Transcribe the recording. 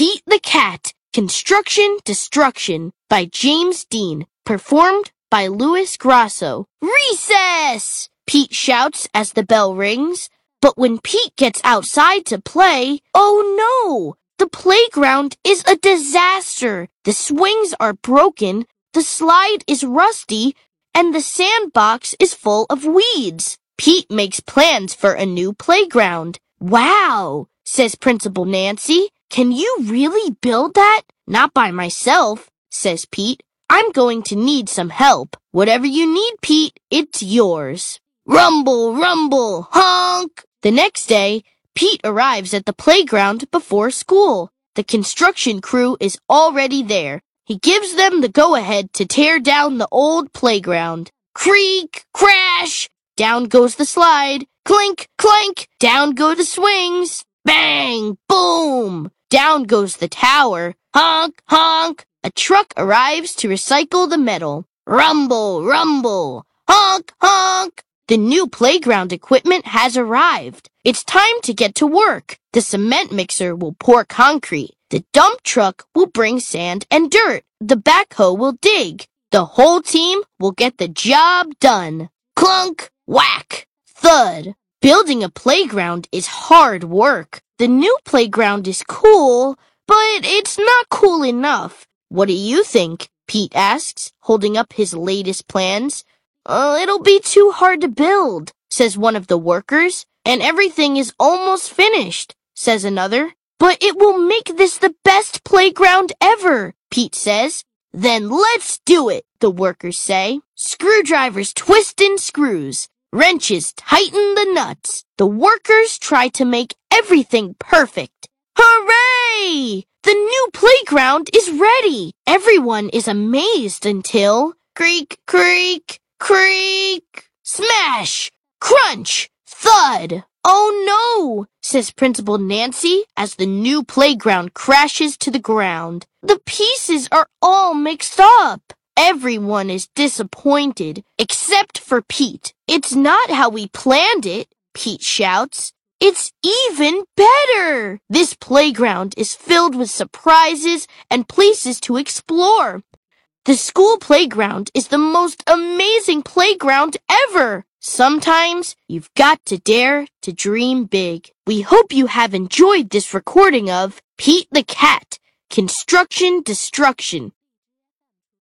Pete the Cat, Construction Destruction by James Dean, performed by Louis Grasso. Recess! Pete shouts as the bell rings. But when Pete gets outside to play, oh no! The playground is a disaster. The swings are broken, the slide is rusty, and the sandbox is full of weeds. Pete makes plans for a new playground. Wow, says Principal Nancy. Can you really build that? Not by myself, says Pete. I'm going to need some help. Whatever you need, Pete, it's yours. Rumble, rumble, honk! The next day, Pete arrives at the playground before school. The construction crew is already there. He gives them the go-ahead to tear down the old playground. Creak, crash, down goes the slide. Clink, clank, down go the swings. Down goes the tower. Honk, honk. A truck arrives to recycle the metal. Rumble, rumble. Honk, honk. The new playground equipment has arrived. It's time to get to work. The cement mixer will pour concrete. The dump truck will bring sand and dirt. The backhoe will dig. The whole team will get the job done. Clunk, whack, thud. Building a playground is hard work. The new playground is cool, but it's not cool enough. What do you think? Pete asks, holding up his latest plans. Uh, it'll be too hard to build, says one of the workers. And everything is almost finished, says another. But it will make this the best playground ever, Pete says. Then let's do it, the workers say. Screwdrivers twist in screws. Wrenches tighten the nuts. The workers try to make everything perfect. Hooray! The new playground is ready. Everyone is amazed until creak, creak, creak, smash, crunch, thud. Oh no, says Principal Nancy as the new playground crashes to the ground. The pieces are all mixed up. Everyone is disappointed, except for Pete. It's not how we planned it, Pete shouts. It's even better! This playground is filled with surprises and places to explore. The school playground is the most amazing playground ever. Sometimes you've got to dare to dream big. We hope you have enjoyed this recording of Pete the Cat, Construction Destruction